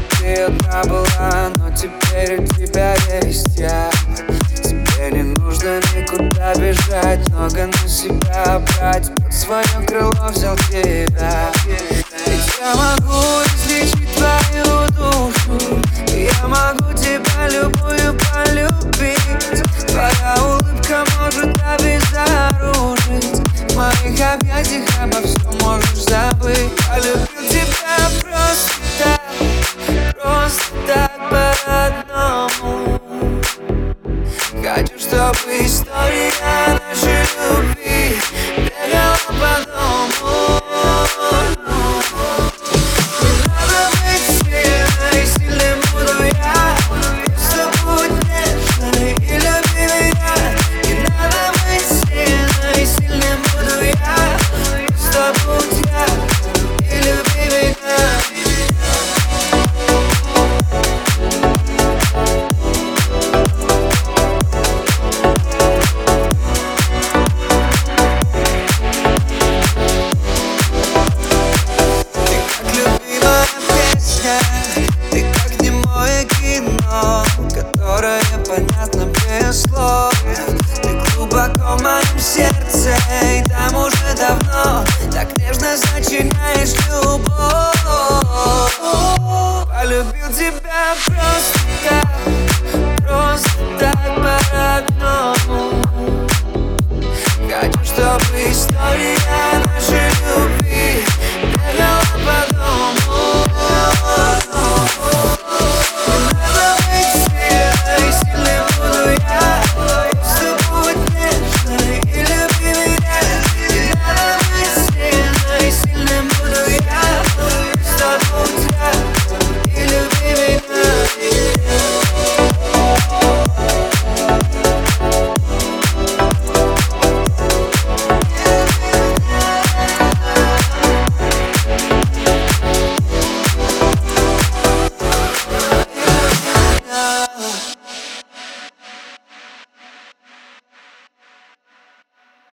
Когда ты одна была, но теперь у тебя есть я. Тебе не нужно никуда бежать, много на себя брать. Под свое крыло взял тебя. Ведь я могу излечить твою душу. Я могу тебя любую полюбить. Твоя улыбка может обезоружить. Моих объятий обо we started сердце И там уже давно Так нежно зачиняешь любовь.